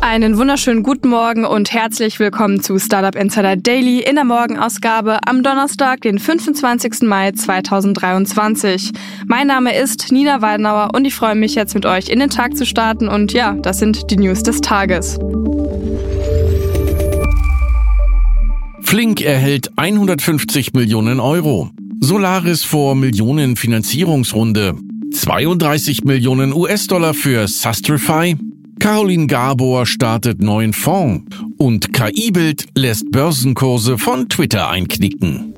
Einen wunderschönen guten Morgen und herzlich willkommen zu Startup Insider Daily in der Morgenausgabe am Donnerstag, den 25. Mai 2023. Mein Name ist Nina Weidenauer und ich freue mich jetzt mit euch in den Tag zu starten und ja, das sind die News des Tages. Flink erhält 150 Millionen Euro. Solaris vor Millionen Finanzierungsrunde. 32 Millionen US-Dollar für Sustrify. Caroline Gabor startet neuen Fonds und KI-Bild lässt Börsenkurse von Twitter einknicken.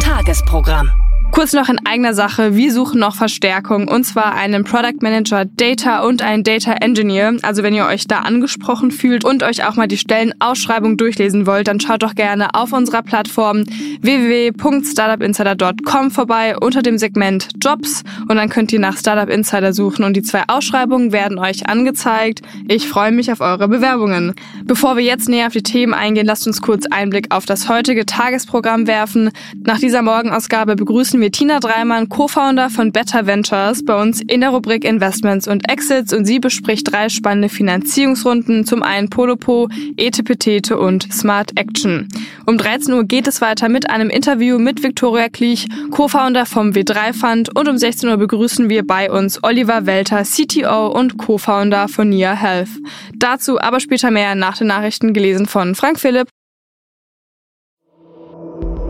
Tagesprogramm. Kurz noch in eigener Sache, wir suchen noch Verstärkung und zwar einen Product Manager Data und einen Data Engineer. Also wenn ihr euch da angesprochen fühlt und euch auch mal die Stellenausschreibung durchlesen wollt, dann schaut doch gerne auf unserer Plattform www.startupinsider.com vorbei unter dem Segment Jobs und dann könnt ihr nach Startup Insider suchen und die zwei Ausschreibungen werden euch angezeigt. Ich freue mich auf eure Bewerbungen. Bevor wir jetzt näher auf die Themen eingehen, lasst uns kurz Einblick auf das heutige Tagesprogramm werfen. Nach dieser Morgenausgabe begrüßen begrüßen wir Tina Dreimann, Co-Founder von Better Ventures, bei uns in der Rubrik Investments und Exits und sie bespricht drei spannende Finanzierungsrunden, zum einen Polopo, Etepetete und Smart Action. Um 13 Uhr geht es weiter mit einem Interview mit Viktoria Klich, Co-Founder vom W3 Fund und um 16 Uhr begrüßen wir bei uns Oliver Welter, CTO und Co-Founder von Nia Health. Dazu aber später mehr nach den Nachrichten gelesen von Frank Philipp.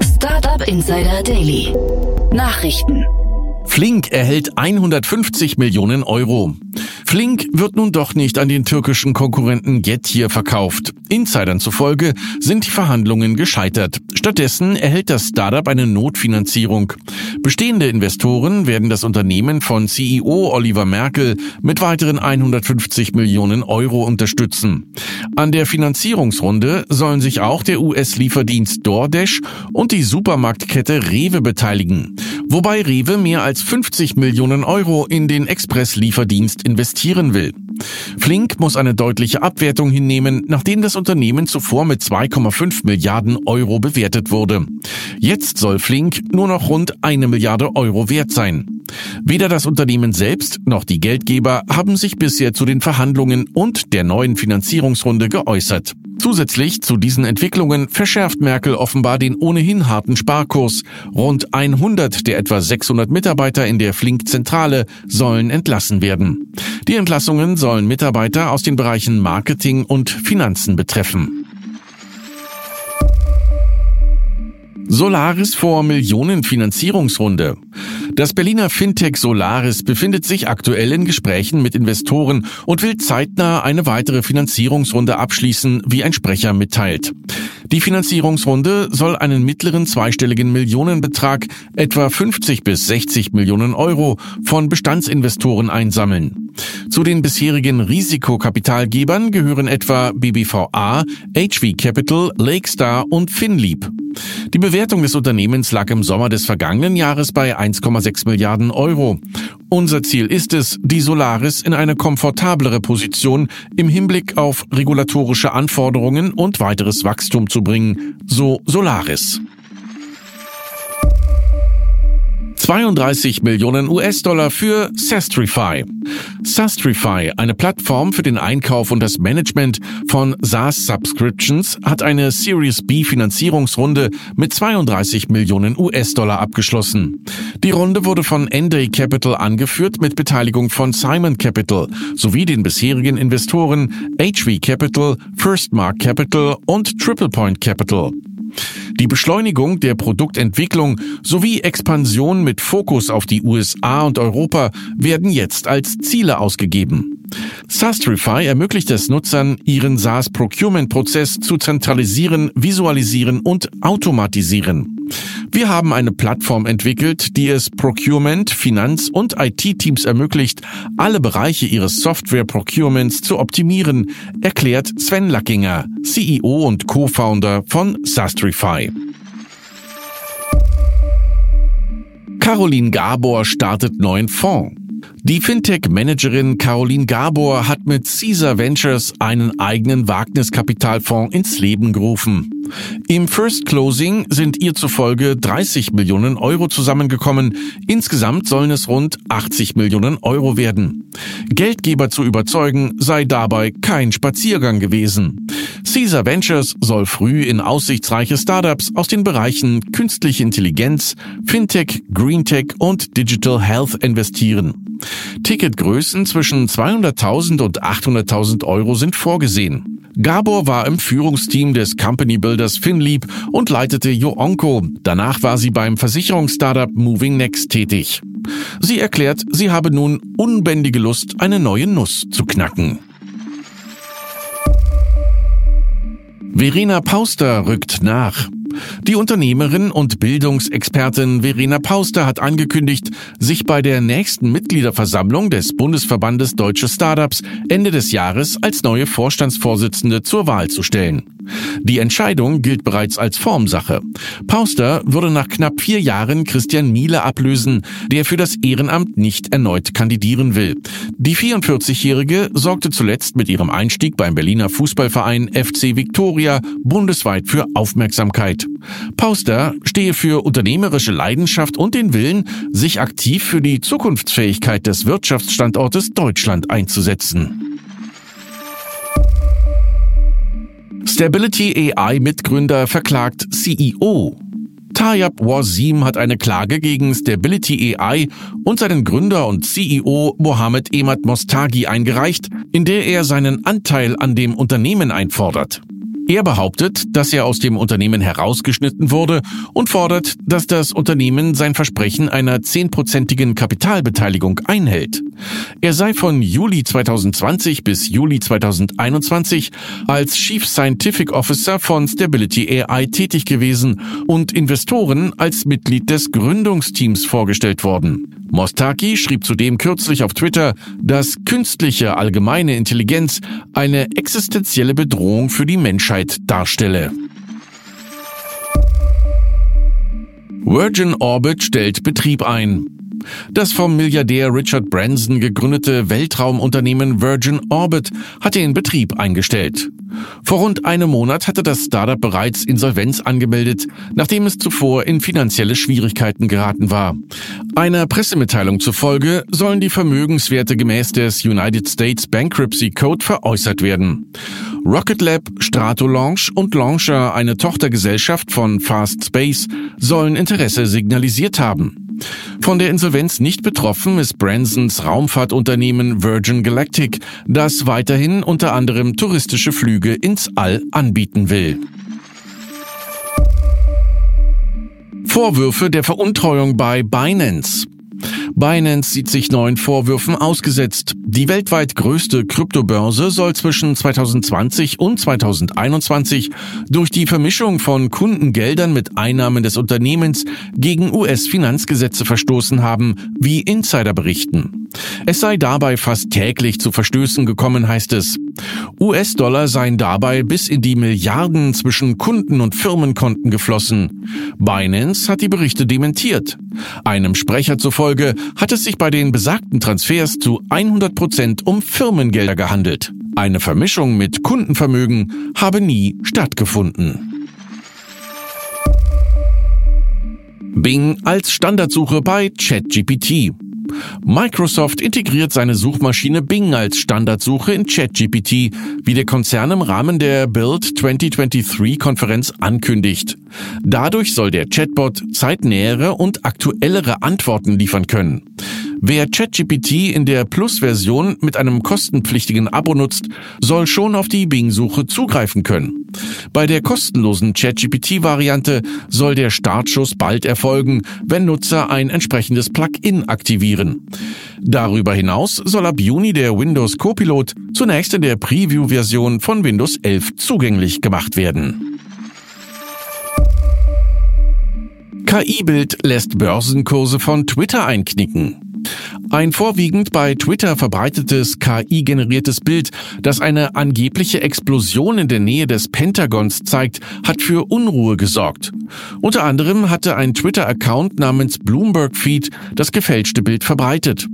Startup Insider Daily. Nachrichten. Flink erhält 150 Millionen Euro. Flink wird nun doch nicht an den türkischen Konkurrenten Getir verkauft. Insidern zufolge sind die Verhandlungen gescheitert. Stattdessen erhält das Startup eine Notfinanzierung. Bestehende Investoren werden das Unternehmen von CEO Oliver Merkel mit weiteren 150 Millionen Euro unterstützen. An der Finanzierungsrunde sollen sich auch der US-Lieferdienst DoorDash und die Supermarktkette Rewe beteiligen, wobei Rewe mehr als 50 Millionen Euro in den Express-Lieferdienst investieren will. Flink muss eine deutliche Abwertung hinnehmen, nachdem das Unternehmen zuvor mit 2,5 Milliarden Euro bewertet wurde. Jetzt soll Flink nur noch rund eine Milliarde Euro wert sein. Weder das Unternehmen selbst noch die Geldgeber haben sich bisher zu den Verhandlungen und der neuen Finanzierungsrunde geäußert. Zusätzlich zu diesen Entwicklungen verschärft Merkel offenbar den ohnehin harten Sparkurs. Rund 100 der etwa 600 Mitarbeiter in der Flink-Zentrale sollen entlassen werden. Die Entlassungen sollen Mitarbeiter aus den Bereichen Marketing und Finanzen betreffen. Solaris vor Millionenfinanzierungsrunde. Das Berliner Fintech Solaris befindet sich aktuell in Gesprächen mit Investoren und will zeitnah eine weitere Finanzierungsrunde abschließen, wie ein Sprecher mitteilt. Die Finanzierungsrunde soll einen mittleren zweistelligen Millionenbetrag, etwa 50 bis 60 Millionen Euro, von Bestandsinvestoren einsammeln. Zu den bisherigen Risikokapitalgebern gehören etwa BBVA, HV Capital, Lakestar und Finlieb. Die Bewertung des Unternehmens lag im Sommer des vergangenen Jahres bei 1,6 Milliarden Euro. Unser Ziel ist es, die Solaris in eine komfortablere Position im Hinblick auf regulatorische Anforderungen und weiteres Wachstum zu bringen, so Solaris. 32 Millionen US-Dollar für Sastrify. Sastrify, eine Plattform für den Einkauf und das Management von SaaS-Subscriptions, hat eine Series B Finanzierungsrunde mit 32 Millionen US-Dollar abgeschlossen. Die Runde wurde von Enday Capital angeführt mit Beteiligung von Simon Capital sowie den bisherigen Investoren HV Capital, Firstmark Capital und Triple Point Capital. Die Beschleunigung der Produktentwicklung sowie Expansion mit Fokus auf die USA und Europa werden jetzt als Ziele ausgegeben. Sastrify ermöglicht es Nutzern, ihren SaaS-Procurement-Prozess zu zentralisieren, visualisieren und automatisieren. Wir haben eine Plattform entwickelt, die es Procurement, Finanz- und IT-Teams ermöglicht, alle Bereiche ihres Software-Procurements zu optimieren, erklärt Sven Lackinger, CEO und Co-Founder von Sastrify. Caroline Gabor startet neuen Fonds. Die Fintech-Managerin Caroline Gabor hat mit Caesar Ventures einen eigenen Wagniskapitalfonds ins Leben gerufen. Im First Closing sind ihr zufolge 30 Millionen Euro zusammengekommen. Insgesamt sollen es rund 80 Millionen Euro werden. Geldgeber zu überzeugen sei dabei kein Spaziergang gewesen. Caesar Ventures soll früh in aussichtsreiche Startups aus den Bereichen künstliche Intelligenz, Fintech, Greentech und Digital Health investieren. Ticketgrößen zwischen 200.000 und 800.000 Euro sind vorgesehen. Gabor war im Führungsteam des Company Builders FinLeap und leitete Yoonko. Danach war sie beim Versicherungsstartup Moving Next tätig. Sie erklärt, sie habe nun unbändige Lust, eine neue Nuss zu knacken. Verena Pauster rückt nach. Die Unternehmerin und Bildungsexpertin Verena Pauster hat angekündigt, sich bei der nächsten Mitgliederversammlung des Bundesverbandes Deutsche Startups Ende des Jahres als neue Vorstandsvorsitzende zur Wahl zu stellen. Die Entscheidung gilt bereits als Formsache. Pauster würde nach knapp vier Jahren Christian Miele ablösen, der für das Ehrenamt nicht erneut kandidieren will. Die 44-Jährige sorgte zuletzt mit ihrem Einstieg beim Berliner Fußballverein FC Victoria bundesweit für Aufmerksamkeit. Pauster stehe für unternehmerische Leidenschaft und den Willen, sich aktiv für die Zukunftsfähigkeit des Wirtschaftsstandortes Deutschland einzusetzen. Stability AI Mitgründer verklagt CEO. Tayyab Wazim hat eine Klage gegen Stability AI und seinen Gründer und CEO Mohammed Emad Mostagi eingereicht, in der er seinen Anteil an dem Unternehmen einfordert. Er behauptet, dass er aus dem Unternehmen herausgeschnitten wurde und fordert, dass das Unternehmen sein Versprechen einer zehnprozentigen Kapitalbeteiligung einhält. Er sei von Juli 2020 bis Juli 2021 als Chief Scientific Officer von Stability AI tätig gewesen und Investoren als Mitglied des Gründungsteams vorgestellt worden. Mostaki schrieb zudem kürzlich auf Twitter, dass künstliche allgemeine Intelligenz eine existenzielle Bedrohung für die Menschheit darstelle. Virgin Orbit stellt Betrieb ein. Das vom Milliardär Richard Branson gegründete Weltraumunternehmen Virgin Orbit hat den Betrieb eingestellt. Vor rund einem Monat hatte das Startup bereits Insolvenz angemeldet, nachdem es zuvor in finanzielle Schwierigkeiten geraten war. Einer Pressemitteilung zufolge sollen die Vermögenswerte gemäß des United States Bankruptcy Code veräußert werden. Rocket Lab, Stratolaunch und Launcher, eine Tochtergesellschaft von Fast Space, sollen Interesse signalisiert haben. Von der Insolvenz nicht betroffen ist Bransons Raumfahrtunternehmen Virgin Galactic, das weiterhin unter anderem touristische Flüge ins All anbieten will. Vorwürfe der Veruntreuung bei Binance. Binance sieht sich neuen Vorwürfen ausgesetzt. Die weltweit größte Kryptobörse soll zwischen 2020 und 2021 durch die Vermischung von Kundengeldern mit Einnahmen des Unternehmens gegen US-Finanzgesetze verstoßen haben, wie Insider berichten. Es sei dabei fast täglich zu Verstößen gekommen, heißt es. US-Dollar seien dabei bis in die Milliarden zwischen Kunden- und Firmenkonten geflossen. Binance hat die Berichte dementiert. Einem Sprecher zufolge hat es sich bei den besagten Transfers zu 100 Prozent um Firmengelder gehandelt. Eine Vermischung mit Kundenvermögen habe nie stattgefunden. Bing als Standardsuche bei ChatGPT. Microsoft integriert seine Suchmaschine Bing als Standardsuche in ChatGPT, wie der Konzern im Rahmen der Build 2023 Konferenz ankündigt. Dadurch soll der Chatbot zeitnähere und aktuellere Antworten liefern können. Wer ChatGPT in der Plus-Version mit einem kostenpflichtigen Abo nutzt, soll schon auf die Bing-Suche zugreifen können. Bei der kostenlosen ChatGPT-Variante soll der Startschuss bald erfolgen, wenn Nutzer ein entsprechendes Plugin aktivieren. Darüber hinaus soll ab Juni der Windows Copilot zunächst in der Preview-Version von Windows 11 zugänglich gemacht werden. KI-Bild lässt Börsenkurse von Twitter einknicken. Ein vorwiegend bei Twitter verbreitetes KI-generiertes Bild, das eine angebliche Explosion in der Nähe des Pentagons zeigt, hat für Unruhe gesorgt. Unter anderem hatte ein Twitter-Account namens Bloomberg Feed das gefälschte Bild verbreitet.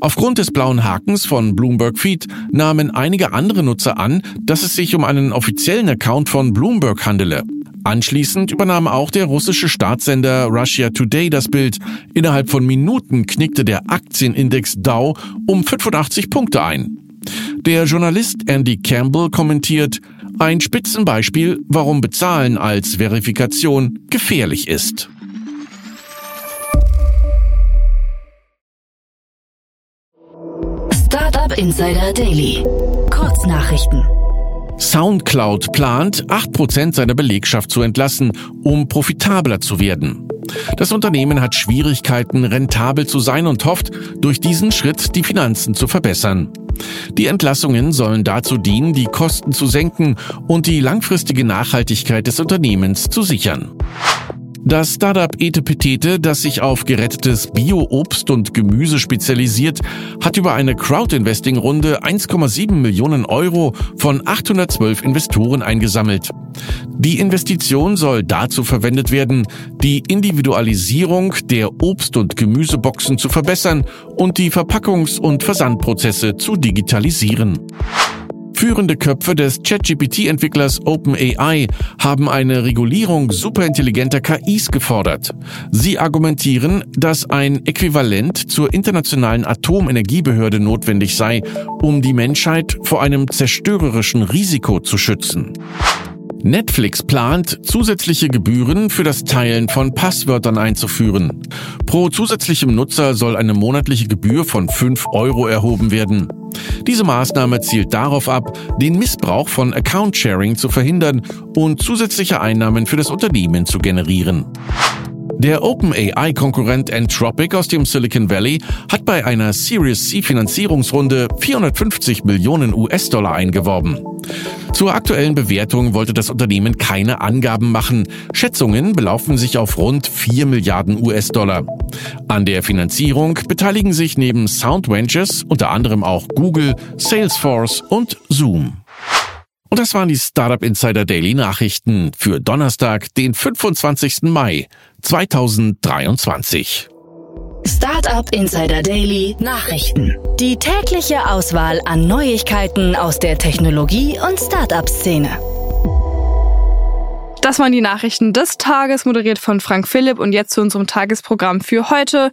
Aufgrund des blauen Hakens von Bloomberg Feed nahmen einige andere Nutzer an, dass es sich um einen offiziellen Account von Bloomberg handele. Anschließend übernahm auch der russische Staatssender Russia Today das Bild. Innerhalb von Minuten knickte der Aktienindex Dow um 85 Punkte ein. Der Journalist Andy Campbell kommentiert, ein Spitzenbeispiel, warum Bezahlen als Verifikation gefährlich ist. Startup Insider Daily. Kurznachrichten. SoundCloud plant, 8% seiner Belegschaft zu entlassen, um profitabler zu werden. Das Unternehmen hat Schwierigkeiten, rentabel zu sein und hofft, durch diesen Schritt die Finanzen zu verbessern. Die Entlassungen sollen dazu dienen, die Kosten zu senken und die langfristige Nachhaltigkeit des Unternehmens zu sichern. Das Startup Etepetete, das sich auf gerettetes Bio-Obst und Gemüse spezialisiert, hat über eine Crowd-Investing-Runde 1,7 Millionen Euro von 812 Investoren eingesammelt. Die Investition soll dazu verwendet werden, die Individualisierung der Obst- und Gemüseboxen zu verbessern und die Verpackungs- und Versandprozesse zu digitalisieren. Führende Köpfe des ChatGPT-Entwicklers OpenAI haben eine Regulierung superintelligenter KIs gefordert. Sie argumentieren, dass ein Äquivalent zur internationalen Atomenergiebehörde notwendig sei, um die Menschheit vor einem zerstörerischen Risiko zu schützen. Netflix plant, zusätzliche Gebühren für das Teilen von Passwörtern einzuführen. Pro zusätzlichem Nutzer soll eine monatliche Gebühr von 5 Euro erhoben werden. Diese Maßnahme zielt darauf ab, den Missbrauch von Account-Sharing zu verhindern und zusätzliche Einnahmen für das Unternehmen zu generieren. Der OpenAI-Konkurrent Anthropic aus dem Silicon Valley hat bei einer Series C Finanzierungsrunde 450 Millionen US-Dollar eingeworben. Zur aktuellen Bewertung wollte das Unternehmen keine Angaben machen. Schätzungen belaufen sich auf rund 4 Milliarden US-Dollar. An der Finanzierung beteiligen sich neben Sound Ventures unter anderem auch Google, Salesforce und Zoom. Und das waren die Startup Insider Daily Nachrichten für Donnerstag, den 25. Mai 2023. Startup Insider Daily Nachrichten. Die tägliche Auswahl an Neuigkeiten aus der Technologie- und Startup-Szene. Das waren die Nachrichten des Tages, moderiert von Frank Philipp. Und jetzt zu unserem Tagesprogramm für heute.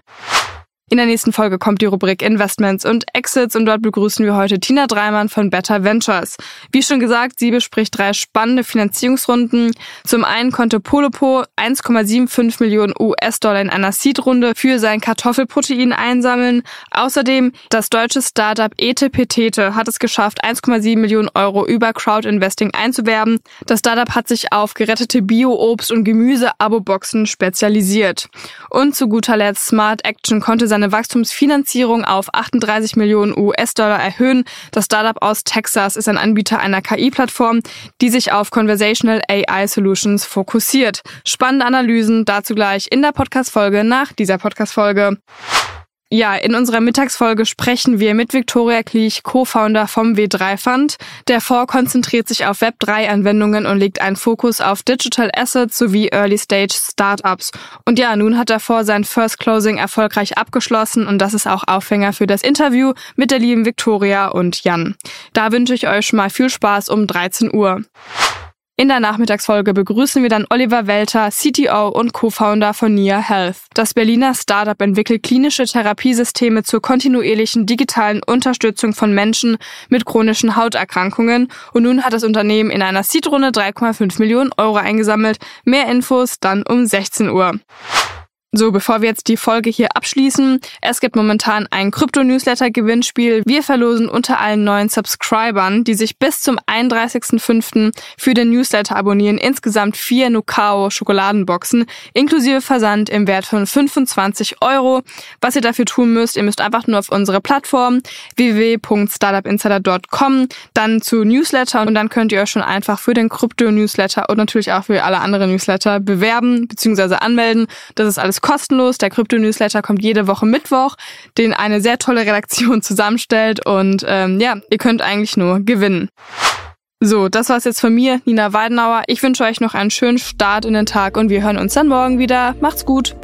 In der nächsten Folge kommt die Rubrik Investments und Exits und dort begrüßen wir heute Tina Dreimann von Better Ventures. Wie schon gesagt, sie bespricht drei spannende Finanzierungsrunden. Zum einen konnte Polopo 1,75 Millionen US-Dollar in einer Seed-Runde für sein Kartoffelprotein einsammeln. Außerdem das deutsche Startup Etepetete hat es geschafft, 1,7 Millionen Euro über Crowd-Investing einzuwerben. Das Startup hat sich auf gerettete Bio-Obst- und Gemüse-Abo-Boxen spezialisiert. Und zu guter Letzt Smart Action konnte sein seine Wachstumsfinanzierung auf 38 Millionen US-Dollar erhöhen. Das Startup aus Texas ist ein Anbieter einer KI-Plattform, die sich auf Conversational AI Solutions fokussiert. Spannende Analysen dazu gleich in der Podcast-Folge nach dieser Podcast-Folge. Ja, in unserer Mittagsfolge sprechen wir mit Viktoria Kliech, Co-Founder vom W3 Fund. Der Fonds konzentriert sich auf Web3-Anwendungen und legt einen Fokus auf Digital Assets sowie Early-Stage Startups. Und ja, nun hat der Fonds sein First Closing erfolgreich abgeschlossen und das ist auch Aufhänger für das Interview mit der lieben Viktoria und Jan. Da wünsche ich euch schon mal viel Spaß um 13 Uhr. In der Nachmittagsfolge begrüßen wir dann Oliver Welter, CTO und Co-Founder von Nia Health. Das Berliner Startup entwickelt klinische Therapiesysteme zur kontinuierlichen digitalen Unterstützung von Menschen mit chronischen Hauterkrankungen und nun hat das Unternehmen in einer Seed-Runde 3,5 Millionen Euro eingesammelt. Mehr Infos dann um 16 Uhr. So, bevor wir jetzt die Folge hier abschließen, es gibt momentan ein Krypto-Newsletter-Gewinnspiel. Wir verlosen unter allen neuen Subscribern, die sich bis zum 31.05. für den Newsletter abonnieren, insgesamt vier Nukao Schokoladenboxen, inklusive Versand im Wert von 25 Euro. Was ihr dafür tun müsst, ihr müsst einfach nur auf unsere Plattform www.startupinsider.com, dann zu Newsletter und dann könnt ihr euch schon einfach für den Krypto-Newsletter und natürlich auch für alle anderen Newsletter bewerben bzw. anmelden. Das ist alles ist kostenlos. Der Krypto-Newsletter kommt jede Woche Mittwoch, den eine sehr tolle Redaktion zusammenstellt. Und ähm, ja, ihr könnt eigentlich nur gewinnen. So, das war's jetzt von mir, Nina Weidenauer. Ich wünsche euch noch einen schönen Start in den Tag und wir hören uns dann morgen wieder. Macht's gut.